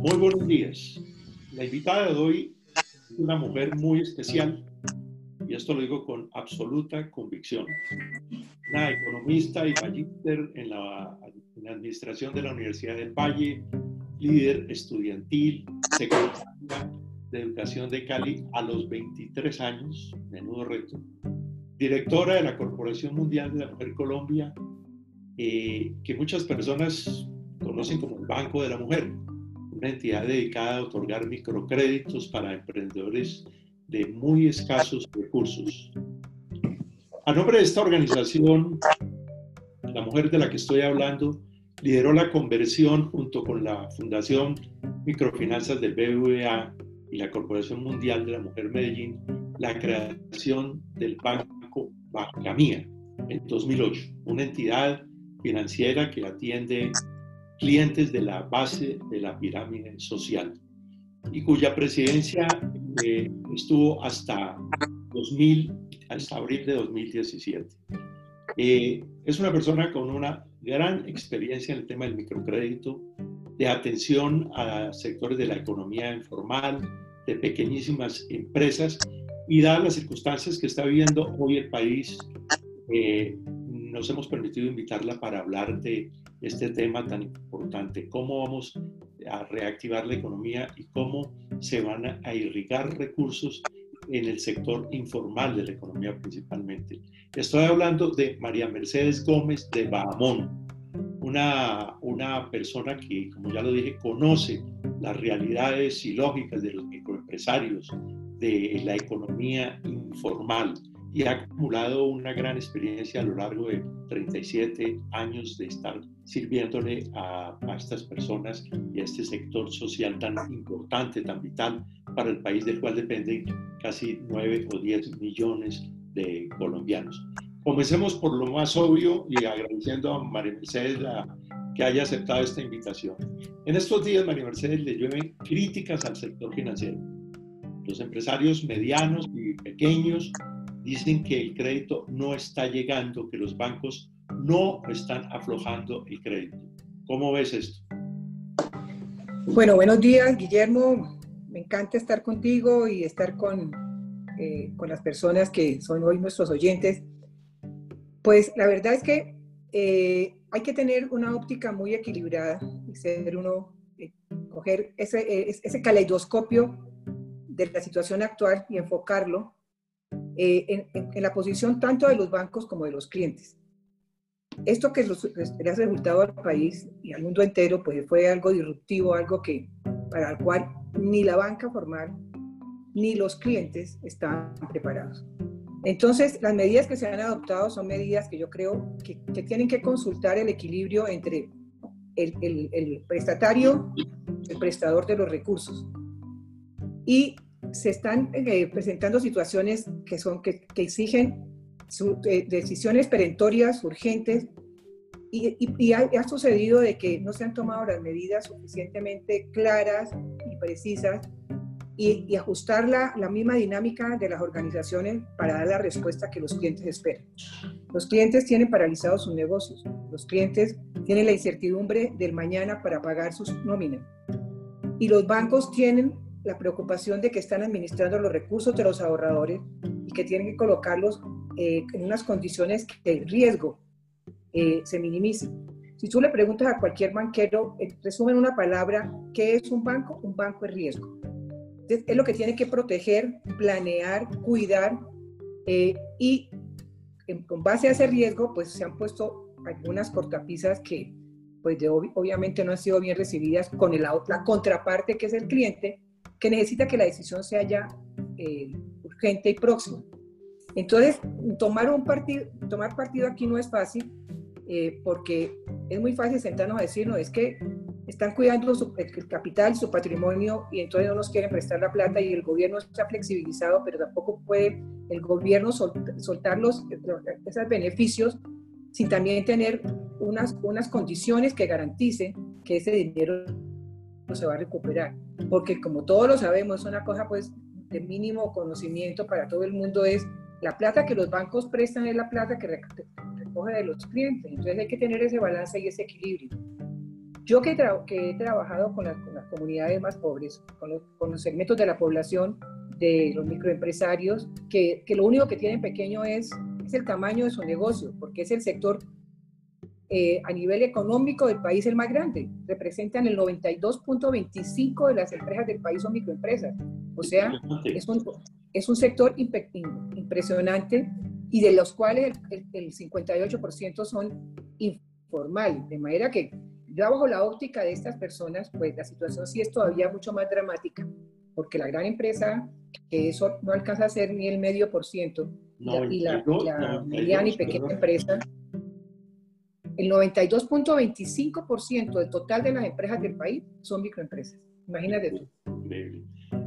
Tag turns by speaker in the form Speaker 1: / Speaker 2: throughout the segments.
Speaker 1: Muy buenos días. La invitada de hoy es una mujer muy especial y esto lo digo con absoluta convicción. Una economista y magíster en la, administración de la Universidad del Valle, líder estudiantil, secretaria de Educación de Cali a los 23 años, menudo reto, directora de la Corporación Mundial de la Mujer Colombia, eh, que muchas personas conocen como el Banco de la Mujer, una entidad dedicada a otorgar microcréditos para emprendedores de muy escasos recursos. A nombre de esta organización, la mujer de la que estoy hablando lideró la conversión junto con la Fundación Microfinanzas del BBVA y la Corporación Mundial de la Mujer Medellín la creación del Banco Bancamía en 2008, una entidad financiera que atiende clientes de la base de la pirámide social y cuya presidencia eh, estuvo hasta 2000, hasta abril de 2017. Eh, es una persona con una gran experiencia en el tema del microcrédito, de atención a sectores de la economía informal, de pequeñísimas empresas y dadas las circunstancias que está viviendo hoy el país, eh, nos hemos permitido invitarla para hablar de este tema tan importante, cómo vamos a reactivar la economía y cómo se van a irrigar recursos en el sector informal de la economía principalmente. Estoy hablando de María Mercedes Gómez de Bahamón, una, una persona que, como ya lo dije, conoce las realidades y lógicas de los microempresarios, de la economía informal y ha acumulado una gran experiencia a lo largo de 37 años de estar sirviéndole a, a, estas personas y a este sector social tan importante, tan vital para el país del cual dependen casi 9 o 10 millones de colombianos. Comencemos por lo más obvio y agradeciendo a María Mercedes la, que haya aceptado esta invitación. En estos días, María Mercedes le llueven críticas al sector financiero. Los empresarios medianos y pequeños dicen que el crédito no está llegando, que los bancos no están aflojando el crédito. ¿Cómo ves esto?
Speaker 2: Bueno, buenos días, Guillermo. Me encanta estar contigo y estar con, eh, con las personas que son hoy nuestros oyentes. Pues la verdad es que eh, hay que tener una óptica muy equilibrada y ser uno, eh, coger ese, ese caleidoscopio de la situación actual y enfocarlo eh, en, la posición tanto de los bancos como de los clientes. Esto que le ha resultado al país y al mundo entero, pues fue algo disruptivo, algo que para el cual ni la banca formal ni los clientes estaban preparados. Entonces, las medidas que se han adoptado son medidas que yo creo que, tienen que consultar el equilibrio entre el, el, prestatario, el prestador de los recursos y se están eh, presentando situaciones que, son, que, exigen eh, decisiones perentorias, urgentes, y, y, ha, sucedido de que no se han tomado las medidas suficientemente claras y precisas y, y ajustar la, la, misma dinámica de las organizaciones para dar la respuesta que los clientes esperan. Los clientes tienen paralizados sus negocios, los clientes tienen la incertidumbre del mañana para pagar sus nóminas y los bancos tienen la preocupación de que están administrando los recursos de los ahorradores y que tienen que colocarlos eh, en unas condiciones que el riesgo eh, se minimice. Si tú le preguntas a cualquier banquero, eh, resumen una palabra, ¿qué es un banco? Un banco es riesgo. Es lo que tiene que proteger, planear, cuidar y con base a ese riesgo, pues se han puesto algunas cortapisas que pues de, obviamente no han sido bien recibidas con el, la contraparte que es el cliente que necesita que la decisión sea ya eh, urgente y próxima. Entonces, tomar, un partido, tomar partido aquí no es fácil, eh, porque es muy fácil sentarnos a decir, no, es que están cuidando su, el capital, su patrimonio, y entonces no nos quieren prestar la plata y el gobierno está flexibilizado, pero tampoco puede el gobierno soltar los, esos beneficios sin también tener unas, unas condiciones que garanticen que ese dinero se va a recuperar. Porque como todos lo sabemos, una cosa pues de mínimo conocimiento para todo el mundo es la plata que los bancos prestan es la plata que recoge de los clientes. Entonces hay que tener ese balance y ese equilibrio. Yo que, que he trabajado con, con, comunidades más pobres, con los, con los segmentos de la población de los microempresarios, que, que, lo único que tienen pequeño es, es el tamaño de su negocio, porque es el sector eh, a nivel económico del país el más grande. Representan el 92.25 de las empresas del país son microempresas. O sea, es un, es un sector impresionante y de los cuales el, el 58% son informales. De manera que ya bajo la óptica de estas personas, pues la situación sí es todavía mucho más dramática, porque la gran empresa, que eso no alcanza a ser ni el medio por ciento, y la, la mediana y pequeña empresa, el 92.25% del total de las empresas del país son microempresas. Imagínate tú.
Speaker 1: Increíble.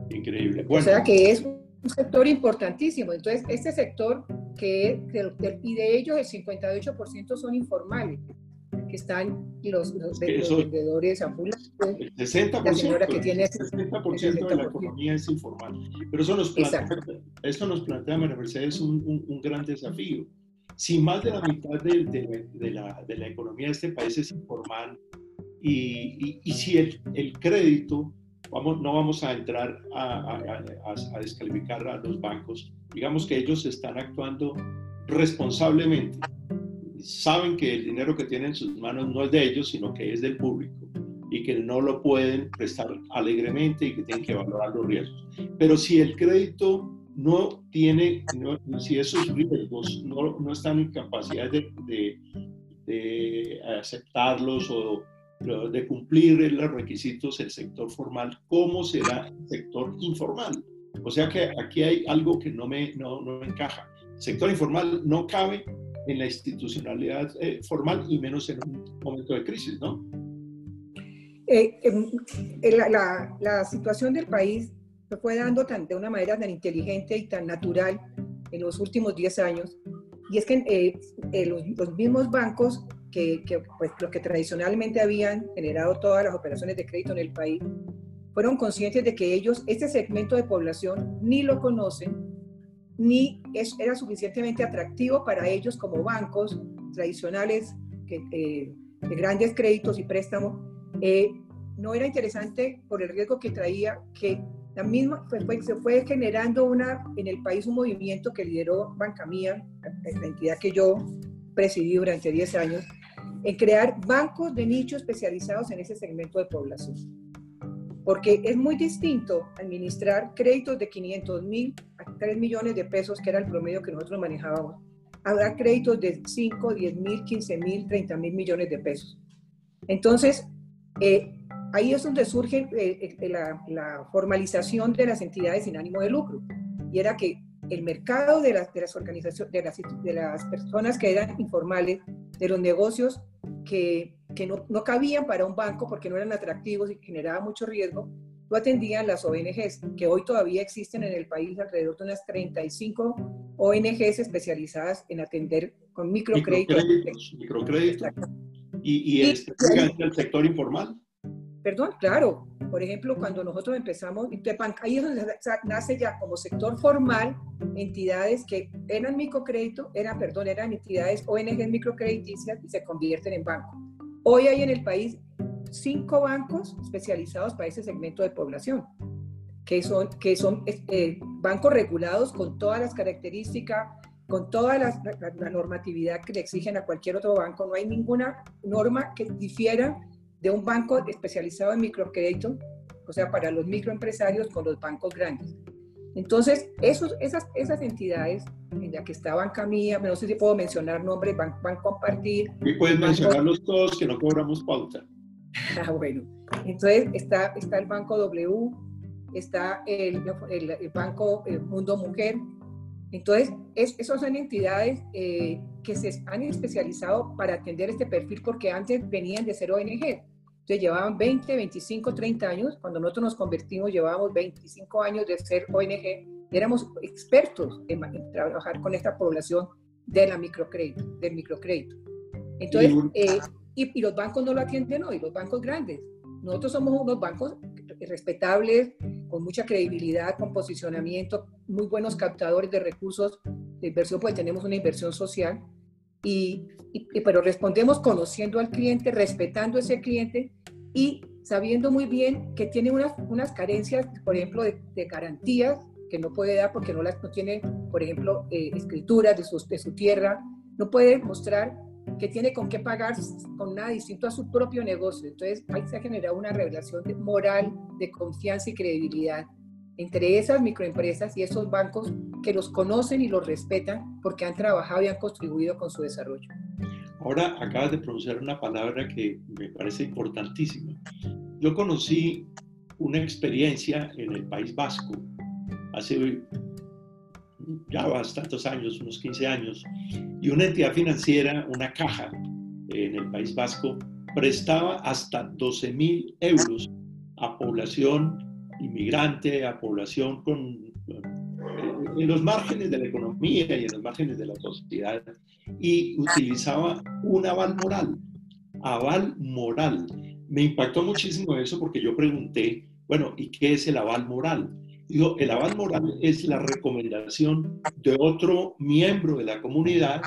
Speaker 1: Increíble.
Speaker 2: O sea que es un sector importantísimo. Entonces, este sector, que, y de ellos el 58% son informales, que están los, los, vendedores ambulantes.
Speaker 1: El 60%, la señora que tiene el 60% de la economía es informal. Pero eso nos plantea, eso nos plantea María Mercedes, un, un, un gran desafío si más de la mitad de, de, la, de la, economía de este país es informal y, y, si el, el, crédito, vamos, no vamos a entrar a, a, a, descalificar a los bancos, digamos que ellos están actuando responsablemente, saben que el dinero que tienen en sus manos no es de ellos, sino que es del público y que no lo pueden prestar alegremente y que tienen que valorar los riesgos. Pero si el crédito no tiene, si esos riesgos no, no, están en capacidad de, de, aceptarlos o de cumplir los requisitos del sector formal, ¿cómo será el sector informal? O sea que aquí hay algo que no me, no, no encaja. El sector informal no cabe en la institucionalidad eh, formal y menos en un momento de crisis, ¿no?
Speaker 2: Eh, la, la, la situación del país se fue dando tan, de una manera tan inteligente y tan natural en los últimos 10 años. Y es que eh, eh, los, mismos bancos que, que, pues, los que tradicionalmente habían generado todas las operaciones de crédito en el país, fueron conscientes de que ellos, este segmento de población, ni lo conocen, ni es, era suficientemente atractivo para ellos como bancos tradicionales que, eh, de grandes créditos y préstamos. no era interesante por el riesgo que traía que la misma, se fue generando una, en el país un movimiento que lideró Banca Mía, la entidad que yo presidí durante 10 años, en crear bancos de nicho especializados en ese segmento de población. Porque es muy distinto administrar créditos de 500 mil a 3 millones de pesos, que era el promedio que nosotros manejábamos. Habrá créditos de 5, 10 mil, 15 mil, 30 mil millones de pesos. Entonces, eh, ahí es donde surge eh, eh, la, formalización de las entidades sin ánimo de lucro. Y era que el mercado de las, de las organizaciones, de las, de las personas que eran informales, de los negocios que, que no, no, cabían para un banco porque no eran atractivos y generaban mucho riesgo, lo atendían las ONGs, que hoy todavía existen en el país alrededor de unas 35 ONGs especializadas en atender con microcréditos.
Speaker 1: Microcréditos. Y, y, el sector informal.
Speaker 2: Perdón, claro. Por ejemplo, cuando nosotros empezamos, ahí es donde nace ya como sector formal entidades que eran microcrédito, eran, perdón, eran entidades ONG microcrediticias y se convierten en bancos. Hoy hay en el país cinco bancos especializados para ese segmento de población, que son, que son eh, bancos regulados con todas las características, con toda la normatividad que le exigen a cualquier otro banco. No hay ninguna norma que difiera de un banco especializado en microcrédito, o sea, para los microempresarios con los bancos grandes. Entonces, esos, esas, esas entidades en las que estaban Camilla, no sé si puedo mencionar nombres, van, van a compartir.
Speaker 1: Y pueden mencionarlos todos que no cobramos pauta.
Speaker 2: Ah, bueno. Entonces, está, está el Banco W, está el, el, Banco eh, Mundo Mujer. Entonces, es, esos son entidades eh, que se han especializado para atender este perfil porque antes venían de ser ONG. Entonces llevaban 20, 25, 30 años. Cuando nosotros nos convertimos, llevábamos 25 años de ser ONG. Éramos expertos en, trabajar con esta población de la microcrédito, del microcrédito. Entonces, eh, y, y, los bancos no lo atienden hoy, los bancos grandes. Nosotros somos unos bancos respetables, con mucha credibilidad, con posicionamiento, muy buenos captadores de recursos de inversión, pues tenemos una inversión social y, pero respondemos conociendo al cliente, respetando a ese cliente y sabiendo muy bien que tiene unas, unas carencias, por ejemplo, de, garantías que no puede dar porque no, las, no tiene, por ejemplo, eh, escrituras de su, de su tierra, no puede mostrar que tiene con qué pagar con nada distinto a su propio negocio. Entonces, ahí se ha generado una revelación de moral, de confianza y credibilidad entre esas microempresas y esos bancos que los conocen y los respetan porque han trabajado y han contribuido con su desarrollo.
Speaker 1: Ahora acabas de pronunciar una palabra que me parece importantísima. Yo conocí una experiencia en el País Vasco hace ya bastantes años, unos 15 años, y una entidad financiera, una caja en el País Vasco, prestaba hasta 12 mil euros a población inmigrante, a población con, eh, en los márgenes de la economía y en los márgenes de la sociedad, y utilizaba un aval moral, aval moral. Me impactó muchísimo eso porque yo pregunté, bueno, ¿y qué es el aval moral? Digo, el aval moral es la recomendación de otro miembro de la comunidad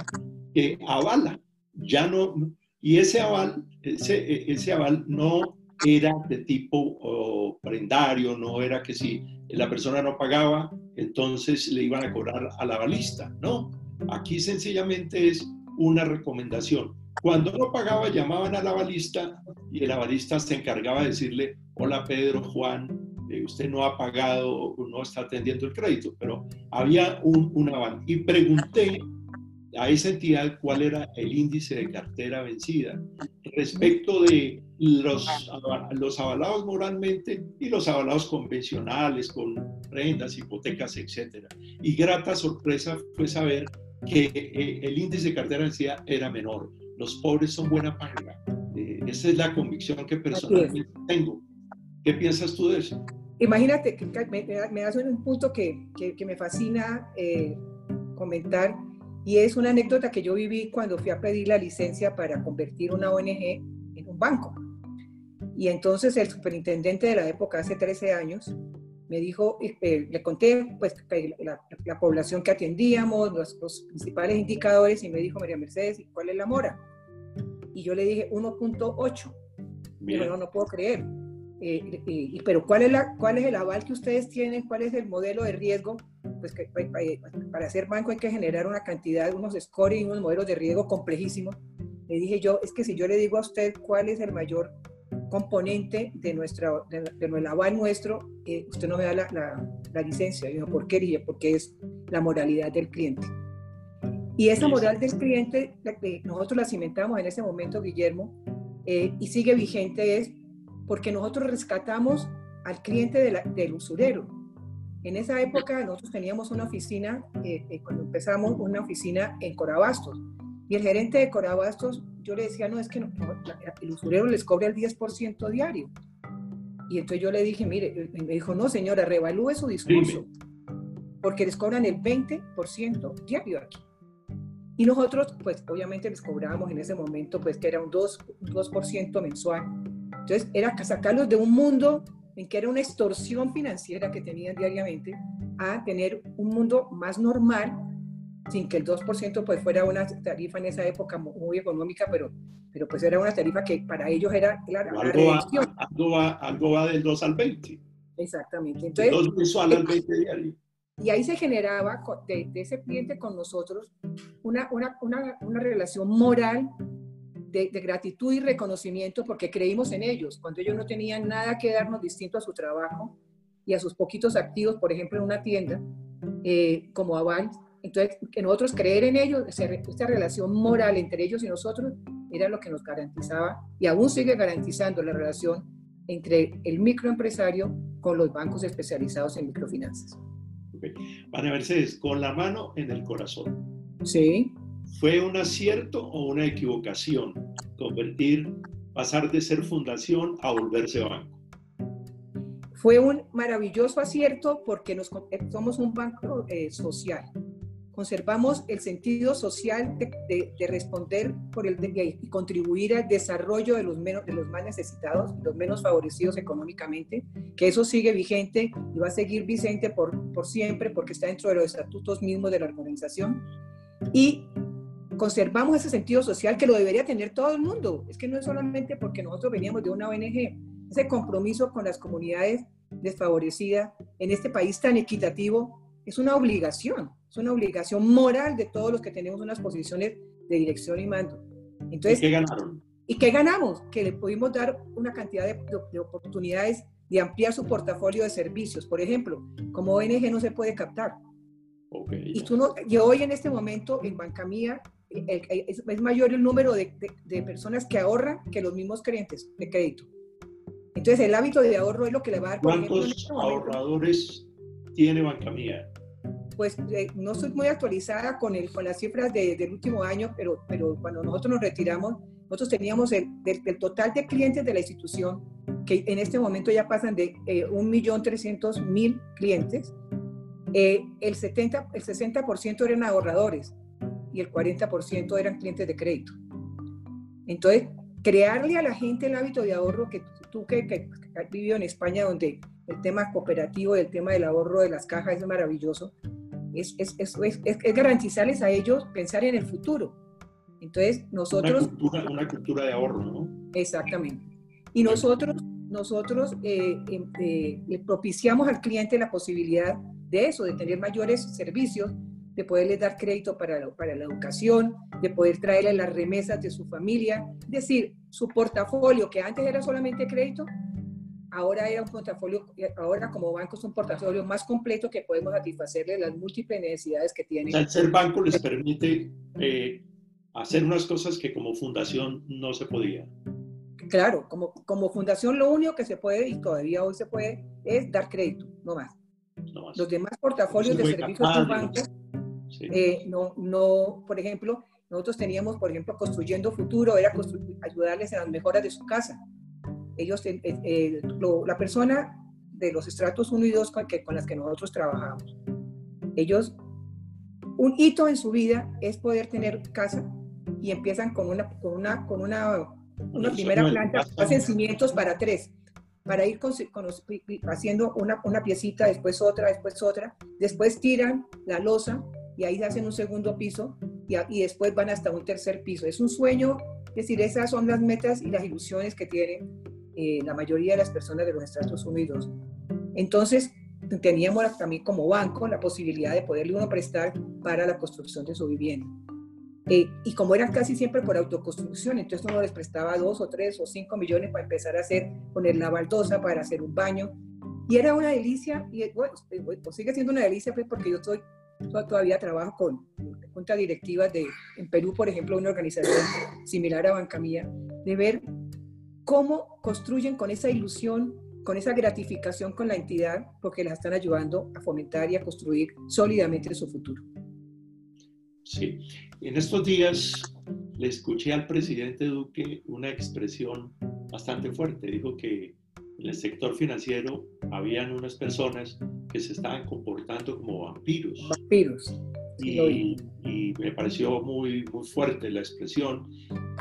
Speaker 1: que avala, ya no, y ese aval, ese, ese aval no era de tipo prendario, no era que si la persona no pagaba, entonces le iban a cobrar a la balista, no. Aquí sencillamente es una recomendación. Cuando no pagaba, llamaban a la balista y el avalista se encargaba de decirle, hola Pedro, Juan, eh, usted no ha pagado, no está atendiendo el crédito, pero había un, un aval. Y pregunté a esa entidad cuál era el índice de cartera vencida respecto de los, los avalados moralmente y los avalados convencionales con rentas, hipotecas, etc. Y grata sorpresa fue saber que eh, el índice de cartera vencida era menor. Los pobres son buena paga. Eh, esa es la convicción que personalmente tengo. ¿Qué piensas tú de eso?
Speaker 2: Imagínate, que me, me das un punto que, que, me fascina eh, comentar y es una anécdota que yo viví cuando fui a pedir la licencia para convertir una ONG en un banco. Y entonces el superintendente de la época, hace 13 años, me dijo, eh, le conté pues, la, población que atendíamos, los, principales indicadores, y me dijo, María Mercedes, ¿cuál es la mora? Y yo le dije 1.8. Y no, no puedo creer. Eh, eh, pero ¿cuál es, la, ¿cuál es el aval que ustedes tienen? ¿Cuál es el modelo de riesgo? Pues que para hacer banco hay que generar una cantidad, unos scores y unos modelos de riesgo complejísimos. Le dije yo, es que si yo le digo a usted cuál es el mayor componente de, nuestra, de, aval nuestro, eh, usted no me da la, la, licencia. Yo, ¿por qué? Dije, porque es la moralidad del cliente. Y esa moral del cliente, la que nosotros la cimentamos en ese momento, Guillermo, y sigue vigente, es porque nosotros rescatamos al cliente del usurero. En esa época nosotros teníamos una oficina, eh, eh, cuando empezamos, una oficina en Corabastos. Y el gerente de Corabastos, yo le decía, no, es que el usurero les cobra el 10% diario. Y entonces yo le dije, mire, me dijo, no señora, revalúe su discurso, porque les cobran el 20% diario aquí. Y nosotros, pues obviamente les cobrábamos en ese momento, pues que era un 2%, un 2 mensual entonces, era sacarlos de un mundo en que era una extorsión financiera que tenían diariamente a tener un mundo más normal, sin que el 2% pues fuera una tarifa en esa época muy económica, pero, pero pues era una tarifa que para ellos era la,
Speaker 1: algo, va, algo, va, algo, va, del 2 al 20.
Speaker 2: Exactamente. Entonces,
Speaker 1: 2 mensual al 20 diario.
Speaker 2: Y ahí se generaba de, de ese cliente con nosotros una, una, una, una relación moral de, gratitud y reconocimiento porque creímos en ellos, cuando ellos no tenían nada que darnos distinto a su trabajo y a sus poquitos activos, por ejemplo, en una tienda, eh, como Aval. Entonces, que nosotros creer en ellos, esta relación moral entre ellos y nosotros, era lo que nos garantizaba y aún sigue garantizando la relación entre el microempresario con los bancos especializados en microfinanzas.
Speaker 1: Okay. María Mercedes, con la mano en el corazón.
Speaker 2: Sí.
Speaker 1: ¿Fue un acierto o una equivocación convertir, pasar de ser fundación a volverse banco?
Speaker 2: Fue un maravilloso acierto porque nos, eh, somos un banco eh, social. Conservamos el sentido social de, responder por el, y contribuir al desarrollo de los, menos, de los más necesitados, los menos favorecidos económicamente, que eso sigue vigente y va a seguir vigente por, por siempre porque está dentro de los estatutos mismos de la organización. Y conservamos ese sentido social que lo debería tener todo el mundo. Es que no es solamente porque nosotros veníamos de una ONG, ese compromiso con las comunidades desfavorecidas en este país tan equitativo es una obligación, es una obligación moral de todos los que tenemos unas posiciones de dirección y mando.
Speaker 1: Entonces, ¿Y qué ganaron?
Speaker 2: ¿Y qué ganamos? Que le pudimos dar una cantidad de, de oportunidades de ampliar su portafolio de servicios. Por ejemplo, como ONG no se puede captar. Okay. Y tú no, yo hoy en este momento en Banca Mía es, es, mayor el número de, de, personas que ahorran que los mismos clientes de crédito. Entonces el hábito de ahorro es lo que le va a dar.
Speaker 1: ¿Cuántos este ahorradores tiene Banca Mía?
Speaker 2: Pues eh, no soy muy actualizada con, el, con las cifras de, del último año, pero, pero cuando nosotros nos retiramos, nosotros teníamos el, del, del total de clientes de la institución, que en este momento ya pasan de eh, 1.300.000 clientes, eh, el, 70, el 60% eran ahorradores y el 40% eran clientes de crédito. Entonces, crearle a la gente el hábito de ahorro, que tú que, que, has vivido en España, donde el tema cooperativo y el tema del ahorro de las cajas es maravilloso, es, es, es, es, garantizarles a ellos pensar en el futuro. Entonces, nosotros...
Speaker 1: Una cultura, una cultura de ahorro, ¿no?
Speaker 2: Exactamente. Y nosotros, nosotros eh, em, eh, le propiciamos al cliente la posibilidad de eso, de tener mayores servicios, de poderle dar crédito para la, para la educación, de poder traerle las remesas de su familia. Es decir, su portafolio, que antes era solamente crédito, ahora era un portafolio, ahora como banco es un portafolio más completo que podemos satisfacerle las múltiples necesidades que tiene.
Speaker 1: el ser banco les permite eh, hacer unas cosas que como fundación no se podía.
Speaker 2: Claro, como, como fundación lo único que se puede y todavía hoy se puede es dar crédito, no más. Los demás portafolios de servicios de banco, eh, no, no, por ejemplo, nosotros teníamos, por ejemplo, construyendo futuro, era ayudarles en las mejoras de su casa. Ellos, eh, eh, la persona de los estratos 1 y 2 con, que, con las que nosotros trabajamos, ellos, un hito en su vida es poder tener casa y empiezan con una, con una, con una, una primera planta, hacen cimientos para tres para ir con, haciendo una, una, piecita, después otra, después otra, después tiran la losa y ahí hacen un segundo piso y, y, después van hasta un tercer piso. Es un sueño, es decir, esas son las metas y las ilusiones que tienen eh, la mayoría de las personas de los Estados Unidos. Entonces, teníamos también como banco la posibilidad de poderle uno prestar para la construcción de su vivienda. Eh, y como eran casi siempre por autoconstrucción, entonces uno les prestaba dos o tres o cinco millones para empezar a hacer, poner la baldosa para hacer un baño. Y era una delicia, y bueno, pues sigue siendo una delicia pues, porque yo estoy, todavía trabajo con juntas directivas de, en Perú, por ejemplo, una organización similar a Banca Mía, de ver cómo construyen con esa ilusión, con esa gratificación con la entidad, porque las están ayudando a fomentar y a construir sólidamente su futuro.
Speaker 1: Sí, en estos días le escuché al presidente Duque una expresión bastante fuerte. Dijo que en el sector financiero habían unas personas que se estaban comportando como vampiros.
Speaker 2: Vampiros.
Speaker 1: Y, y, me pareció muy, muy fuerte la expresión.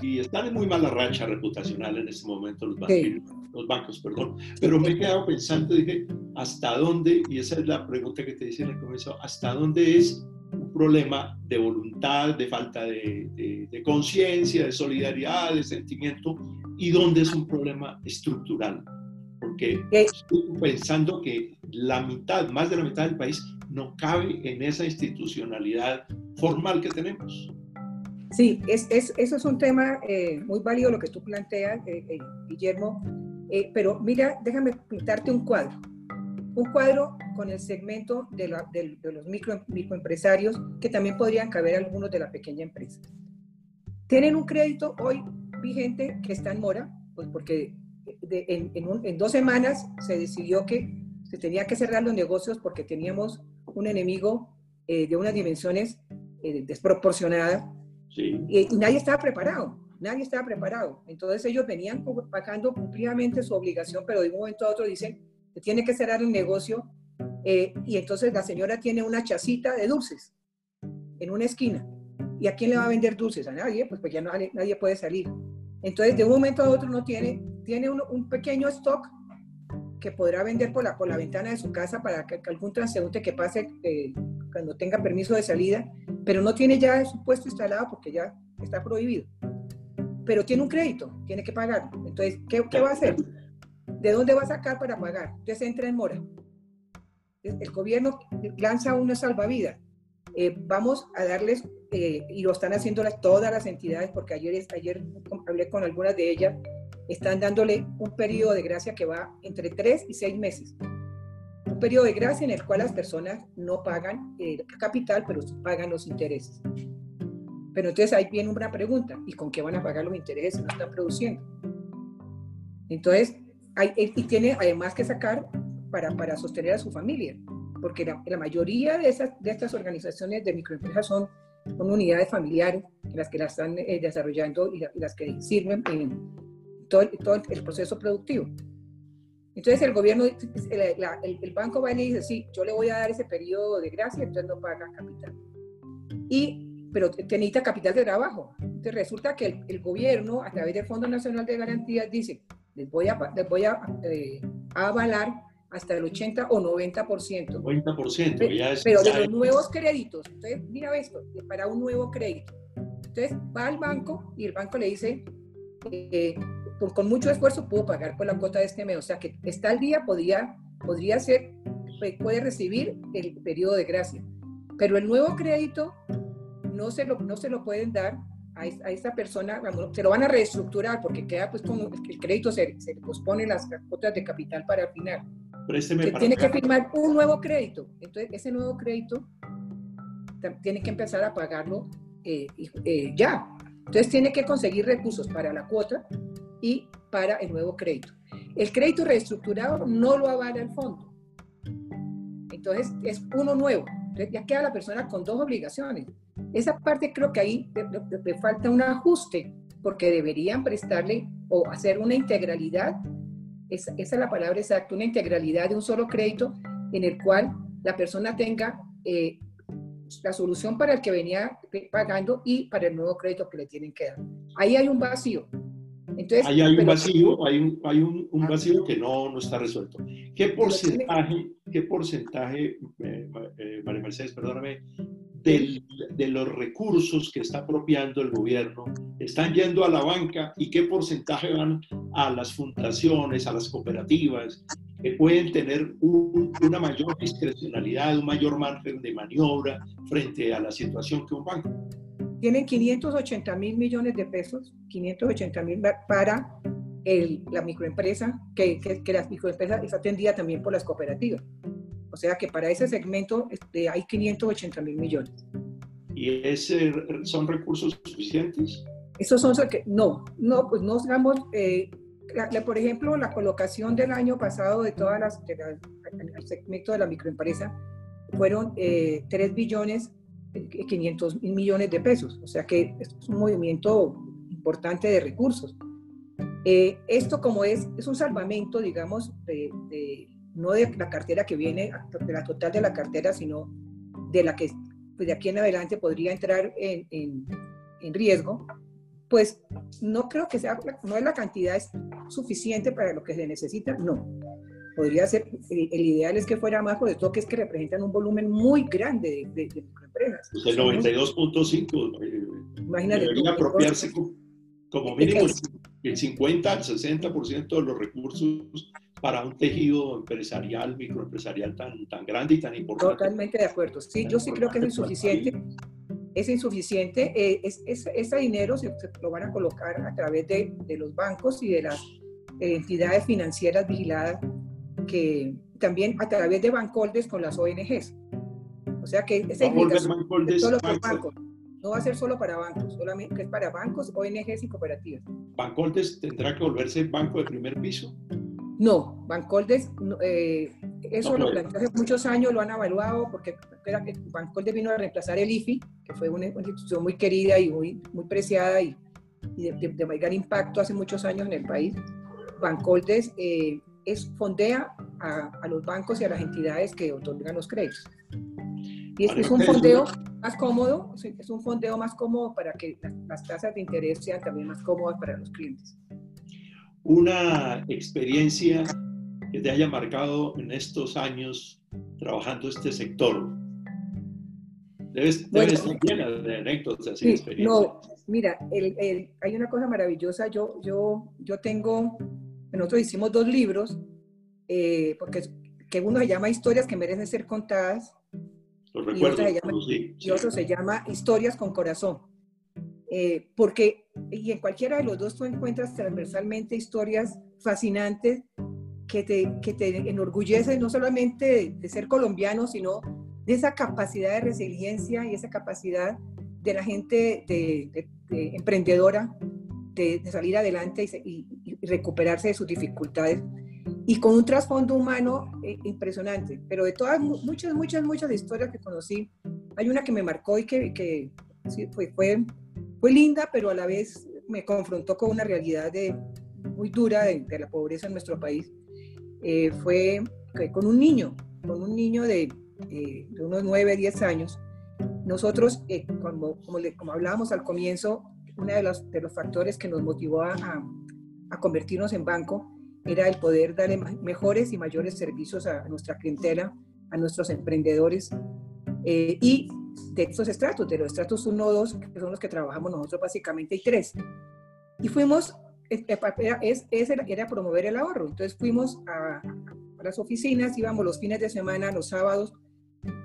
Speaker 1: Y están en muy mala racha reputacional en este momento los, vampiros, sí. los bancos. Perdón. Pero me he quedado pensando, dije, ¿hasta dónde? Y esa es la pregunta que te hice en el comienzo, ¿hasta dónde es un problema de voluntad, de falta de, de, de conciencia, de solidaridad, de sentimiento, y dónde es un problema estructural. Porque estoy pensando que la mitad, más de la mitad del país, no cabe en esa institucionalidad formal que tenemos.
Speaker 2: Sí, es, es, eso es un tema eh, muy válido lo que tú planteas, eh, eh, Guillermo. pero mira, déjame pintarte un cuadro un cuadro con el segmento de, la, de, de los micro, microempresarios, que también podrían caber algunos de la pequeña empresa. Tienen un crédito hoy vigente que está en mora, pues porque de, en, en, un, en, dos semanas se decidió que se tenía que cerrar los negocios porque teníamos un enemigo eh, de unas dimensiones eh, desproporcionadas sí. y, y nadie estaba preparado nadie estaba preparado. Entonces ellos venían pagando cumplidamente su obligación, pero de un momento a otro dicen, tiene que cerrar el negocio eh, y entonces la señora tiene una chacita de dulces en una esquina. ¿Y a quién le va a vender dulces? A nadie, pues, pues ya no, nadie puede salir. Entonces, de un momento a otro no tiene, tiene un, pequeño stock que podrá vender por la, por la ventana de su casa para que, que algún transeúnte que pase eh, cuando tenga permiso de salida, pero no tiene ya su puesto instalado porque ya está prohibido. Pero tiene un crédito, tiene que pagar. Entonces, ¿qué, qué va a hacer? ¿de dónde va a sacar para pagar? Entonces entra en mora. El gobierno lanza una salvavidas. Eh, vamos a darles, eh, y lo están haciendo las, todas las entidades, porque ayer, ayer hablé con algunas de ellas, están dándole un periodo de gracia que va entre tres y seis meses. Un periodo de gracia en el cual las personas no pagan el capital, pero pagan los intereses. Pero entonces ahí viene una pregunta, ¿y con qué van a pagar los intereses si no están produciendo? Entonces, hay, y tiene además que sacar para, para sostener a su familia, porque la, la mayoría de, esas, de estas organizaciones de microempresas son, son unidades familiares, las que las están eh, desarrollando y, las que sirven en todo, todo, el proceso productivo. Entonces el gobierno, el, el, banco va y le dice, sí, yo le voy a dar ese periodo de gracia, entonces no paga capital. Y pero necesita capital de trabajo. Entonces resulta que el, gobierno, a través del Fondo Nacional de Garantías, dice, les voy a, les voy a, eh, avalar hasta el 80 o 90%.
Speaker 1: 90%, ya es,
Speaker 2: Pero de los nuevos créditos. Entonces, mira esto, para un nuevo crédito. Entonces va al banco y el banco le dice, eh, con, mucho esfuerzo pudo pagar por la cuota de este mes. O sea que está al día, podría, podría ser, puede recibir el periodo de gracia. Pero el nuevo crédito no se lo, no se lo pueden dar a, esa persona, se lo van a reestructurar porque queda pues como el crédito se, se pospone las cuotas de capital para el final. tiene que firmar un nuevo crédito. Entonces, ese nuevo crédito tiene que empezar a pagarlo eh, eh, ya. Entonces, tiene que conseguir recursos para la cuota y para el nuevo crédito. El crédito reestructurado no lo avala el fondo. Entonces, es uno nuevo. Ya queda la persona con dos obligaciones esa parte creo que ahí le, falta un ajuste, porque deberían prestarle o hacer una integralidad, esa, es la palabra exacta, una integralidad de un solo crédito en el cual la persona tenga eh, la solución para el que venía pagando y para el nuevo crédito que le tienen que dar. Ahí hay un vacío. Entonces,
Speaker 1: Ahí hay un vacío, hay un, hay un, un vacío que no, no, está resuelto. ¿Qué porcentaje, qué porcentaje eh, eh, María Mercedes, perdóname, de los recursos que está apropiando el gobierno están yendo a la banca y qué porcentaje van a las fundaciones, a las cooperativas, que pueden tener una mayor discrecionalidad, un mayor margen de maniobra frente a la situación que un banco.
Speaker 2: Tienen 580 mil millones de pesos, 580 mil para el, la microempresa, que, que, que las microempresas es atendida también por las cooperativas. O sea que para ese segmento este, hay 580 mil millones.
Speaker 1: ¿Y ese son recursos suficientes?
Speaker 2: Esos son, no, no, pues no digamos, eh, por ejemplo, la colocación del año pasado de todas las, el segmento de la microempresa fueron 3 eh, billones 500 mil millones de pesos, o sea que es un movimiento importante de recursos. Eh, esto como es, es un salvamento, digamos, de, no de la cartera que viene, de la total de la cartera, sino de la que pues, de aquí en adelante podría entrar en, en, riesgo, pues no creo que sea, no es la cantidad suficiente para lo que se necesita, no. Podría ser, el, ideal es que fuera más, por todo que es que representan un volumen muy grande de, de, microempresas.
Speaker 1: Pues el 92.5, imagínate. Debería apropiarse como, mínimo el 50 al 60% de los recursos para un tejido empresarial, microempresarial tan, tan grande y tan importante.
Speaker 2: Totalmente de acuerdo. Sí, yo sí creo que es insuficiente. Es insuficiente. Eh, es, ese dinero se, lo van a colocar a través de, de los bancos y de las entidades financieras vigiladas, que también a través de bancoldes con las ONGs. O sea que esa
Speaker 1: implicación solo
Speaker 2: bancos. No va a ser solo para bancos, solamente es para bancos, ONGs y cooperativas.
Speaker 1: ¿Bancoldes tendrá que volverse banco de primer piso?
Speaker 2: No, Bancoldes, eh, eso lo planteó hace muchos años, lo han evaluado porque era que Bancoldes vino a reemplazar el IFI, que fue una, institución muy querida y muy, muy preciada y, de, mayor impacto hace muchos años en el país. Bancoldes eh, es, fondea a, los bancos y a las entidades que otorgan los créditos. Y es, un fondeo más cómodo, es un fondeo más cómodo para que las tasas de interés sean también más cómodas para los clientes
Speaker 1: una experiencia que te haya marcado en estos años trabajando este sector. Debes, estar llena de anécdotas y experiencias.
Speaker 2: No, mira, hay una cosa maravillosa. Yo, yo, yo tengo nosotros hicimos dos libros, eh, porque que uno se llama Historias que merecen ser contadas y, otro se llama, y otro se llama Historias con corazón. Eh, porque y en cualquiera de los dos tú encuentras transversalmente historias fascinantes que te, que te enorgullecen no solamente de, ser colombiano, sino de esa capacidad de resiliencia y esa capacidad de la gente de, emprendedora de, salir adelante y, recuperarse de sus dificultades y con un trasfondo humano eh, impresionante. Pero de todas, muchas, muchas, muchas historias que conocí, hay una que me marcó y que, que sí, fue, fue, fue linda, pero a la vez me confrontó con una realidad de, muy dura de, la pobreza en nuestro país. Eh, fue con un niño, con un niño de, eh, de unos 9, 10 años. Nosotros, como, como, le, como hablábamos al comienzo, uno de los, de los factores que nos motivó a convertirnos en banco era el poder darle mejores y mayores servicios a nuestra clientela, a nuestros emprendedores eh, y de estos estratos, de los estratos 1, 2, que son los que trabajamos nosotros básicamente, y 3. Y fuimos, eh, eh, era, promover el ahorro. Entonces fuimos a, a las oficinas, íbamos los fines de semana, los sábados,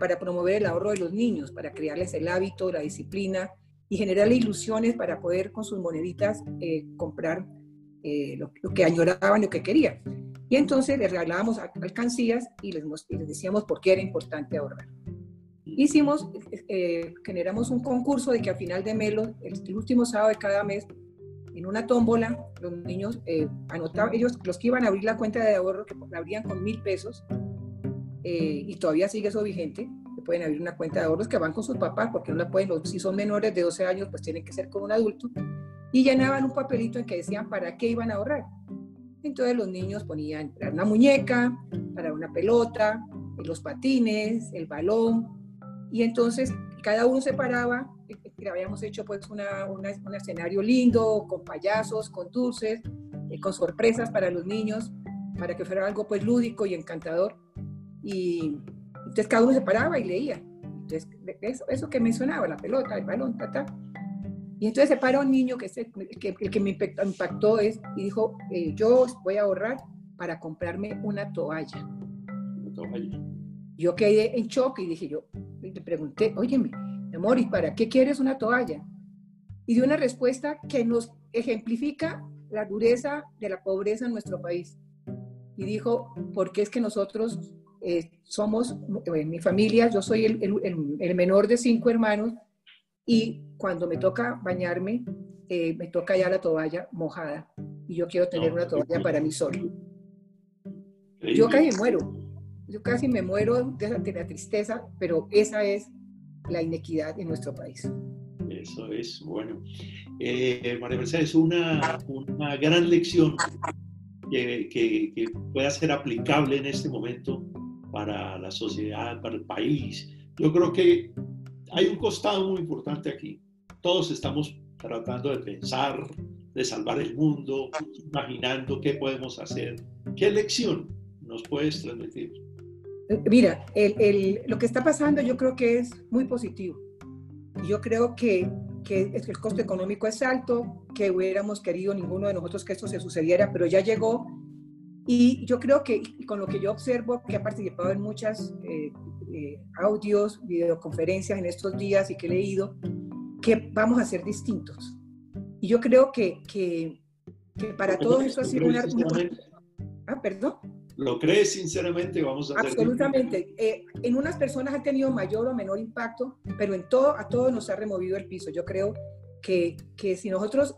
Speaker 2: para promover el ahorro de los niños, para crearles el hábito, la disciplina y generarle ilusiones para poder con sus moneditas comprar eh, lo, que añoraban, lo que querían. Y entonces les regalábamos alcancías y les, les decíamos por qué era importante ahorrar. Hicimos, eh, generamos un concurso de que al final de mes, el, último sábado de cada mes, en una tómbola, los niños eh, anotaban, ellos, los que iban a abrir la cuenta de ahorro, que la abrían con mil pesos, y todavía sigue eso vigente, que pueden abrir una cuenta de ahorros que van con sus papás, porque no la pueden, si son menores de 12 años, pues tienen que ser con un adulto, y llenaban un papelito en que decían para qué iban a ahorrar. Entonces los niños ponían para una muñeca, para una pelota, los patines, el balón, y entonces cada uno se paraba, habíamos hecho pues una, un escenario lindo, con payasos, con dulces, eh, con sorpresas para los niños, para que fuera algo pues lúdico y encantador. Y entonces cada uno se paraba y leía. Entonces, eso, eso que mencionaba, la pelota, el balón, ta, ta. Y entonces se para un niño que, es el, que, el que me impactó es, y dijo, eh, yo voy a ahorrar para comprarme una toalla. Una toalla. Yo quedé en shock y dije yo, le pregunté, óyeme, amor, ¿y para qué quieres una toalla? Y dio una respuesta que nos ejemplifica la dureza de la pobreza en nuestro país. Y dijo, porque es que nosotros eh, somos, en eh, mi familia, yo soy el, el, el menor de cinco hermanos, y cuando me toca bañarme, eh, me toca ya la toalla mojada y yo quiero tener una toalla para mí solo. Yo casi muero, yo casi me muero de la, tristeza, pero esa es la inequidad en nuestro país.
Speaker 1: Eso es, bueno. Eh, María Mercedes, una, una gran lección que, que, que, pueda ser aplicable en este momento para la sociedad, para el país. Yo creo que hay un costado muy importante aquí. Todos estamos tratando de pensar, de salvar el mundo, imaginando qué podemos hacer. ¿Qué lección nos puedes transmitir?
Speaker 2: Mira, lo que está pasando yo creo que es muy positivo. Yo creo que, que el costo económico es alto, que hubiéramos querido ninguno de nosotros que esto se sucediera, pero ya llegó. Y yo creo que con lo que yo observo, que ha participado en muchas eh, eh, audios, videoconferencias en estos días y que he leído, que vamos a ser distintos. Y yo creo que, que, para todo eso ha sido una... Ah, perdón.
Speaker 1: ¿Lo crees sinceramente? Vamos a
Speaker 2: Absolutamente. Eh, en unas personas ha tenido mayor o menor impacto, pero en todo, a todos nos ha removido el piso. Yo creo que, que si nosotros,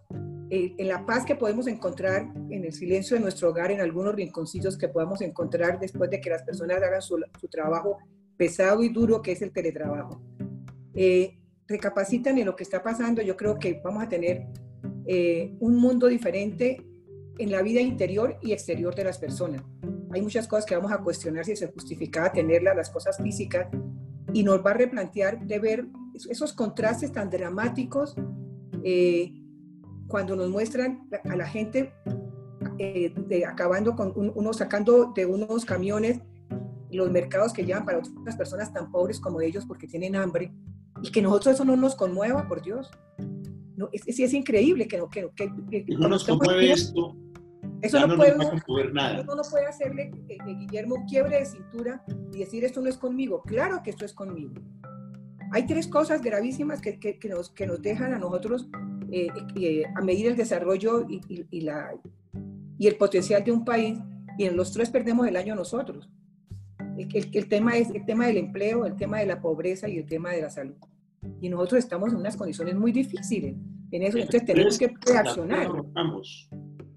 Speaker 2: eh, en la paz que podemos encontrar en el silencio de nuestro hogar, en algunos rinconcillos que podamos encontrar después de que las personas hagan su, su trabajo pesado y duro que es el teletrabajo. Eh, recapacitan en lo que está pasando, yo creo que vamos a tener eh, un mundo diferente en la vida interior y exterior de las personas. Hay muchas cosas que vamos a cuestionar si se justificaba tenerlas, las cosas físicas, y nos va a replantear de ver esos contrastes tan dramáticos eh, cuando nos muestran a la gente de, acabando con uno sacando de unos camiones los mercados que llevan para otras personas tan pobres como ellos porque tienen hambre y que nosotros eso no nos conmueva, por Dios. No, es, es, es increíble que no, que, que,
Speaker 1: no nos conmueve esto
Speaker 2: Eso no, puede, nada. Uno no puede hacerle, eh, eh, Guillermo, quiebre de cintura y decir esto no es conmigo. Claro que esto es conmigo. Hay tres cosas gravísimas que, que, nos, que nos dejan a nosotros eh, a medir el desarrollo y, y, la, y el potencial de un país y en los tres perdemos el año nosotros. El, el, tema es el tema del empleo, el tema de la pobreza y el tema de la salud. Y nosotros estamos en unas condiciones muy difíciles en eso, entonces tenemos que reaccionar.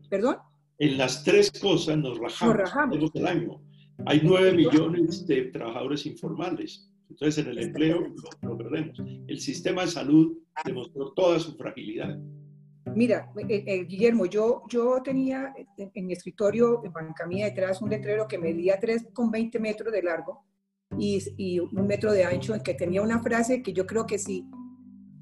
Speaker 2: ¿Perdón?
Speaker 1: En las tres cosas nos rajamos, nos rajamos. el año. Hay nueve millones de trabajadores informales. Entonces, en el empleo lo, perdemos. El sistema de salud demostró toda su fragilidad.
Speaker 2: Mira, eh, eh, Guillermo, yo, yo tenía en, mi escritorio, en banca mía detrás, un letrero que medía 3,20 metros de largo y, y, un metro de ancho, en que tenía una frase que yo creo que si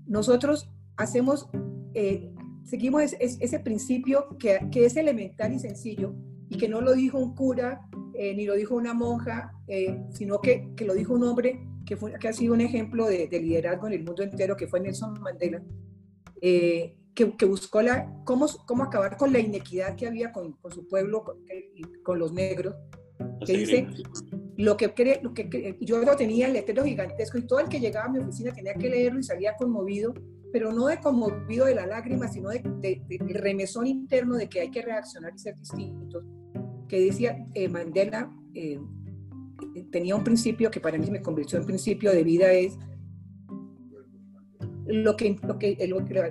Speaker 2: nosotros hacemos, eh, seguimos ese principio que, que, es elemental y sencillo y que no lo dijo un cura ni lo dijo una monja, sino que, que, lo dijo un hombre que, fue, que ha sido un ejemplo de, liderazgo en el mundo entero, que fue Nelson Mandela, eh, que, que, buscó la, cómo, cómo acabar con la inequidad que había con, con su pueblo, con, con, los negros, que dice, lo que, lo que yo lo tenía en letrero gigantesco y todo el que llegaba a mi oficina tenía que leerlo y salía conmovido, pero no de conmovido de la lágrima, sino de, de, remesón interno de que hay que reaccionar y ser distintos, que decía eh, Mandela, eh, tenía un principio que para mí me convirtió en principio de vida es lo que, lo que,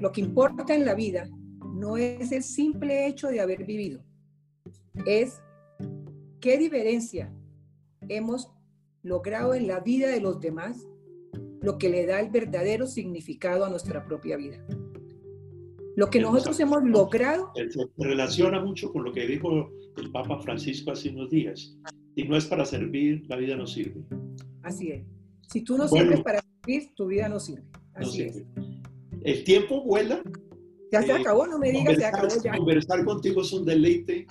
Speaker 2: lo, que importa en la vida no es el simple hecho de haber vivido, es qué diferencia hemos logrado en la vida de los demás, lo que le da el verdadero significado a nuestra propia vida. Lo que nosotros hemos logrado...
Speaker 1: Se relaciona mucho con lo que dijo el Papa Francisco hace unos días. Si no es para servir, la vida no sirve.
Speaker 2: Así es. Si tú no sirves para servir, tu vida no sirve. Así Es.
Speaker 1: El tiempo vuela.
Speaker 2: Ya se eh, acabó, no me digas, se acabó ya.
Speaker 1: Conversar contigo es un deleite,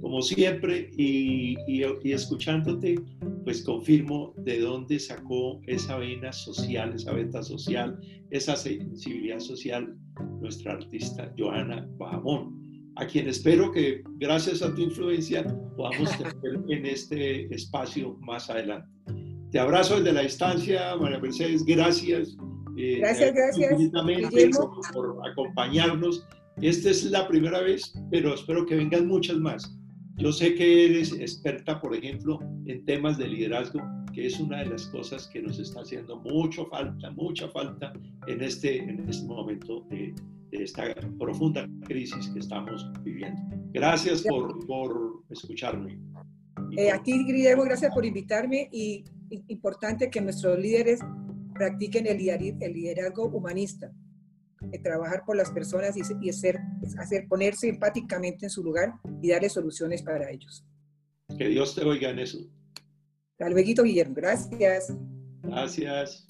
Speaker 1: como siempre, y, y, escuchándote, pues confirmo de dónde sacó esa vena social, esa venta social, esa sensibilidad social nuestra artista Joana Bahamón a quien espero que gracias a tu influencia podamos tener en este espacio más adelante. Te abrazo desde la distancia, María Mercedes, gracias.
Speaker 2: Eh, gracias, gracias.
Speaker 1: Por, por, acompañarnos. Esta es la primera vez, pero espero que vengan muchas más. Yo sé que eres experta, por ejemplo, en temas de liderazgo, que es una de las cosas que nos está haciendo mucho falta, mucha falta en este, en este momento de, esta profunda crisis que estamos viviendo. Gracias por, por escucharme.
Speaker 2: Eh, a ti, Guillermo, gracias por invitarme y importante que nuestros líderes practiquen el, el liderazgo humanista, de trabajar por las personas y, y hacer, hacer, ponerse empáticamente en su lugar y darle soluciones para ellos.
Speaker 1: Que Dios te oiga en eso.
Speaker 2: Hasta luego, Guillermo. Gracias.
Speaker 1: Gracias.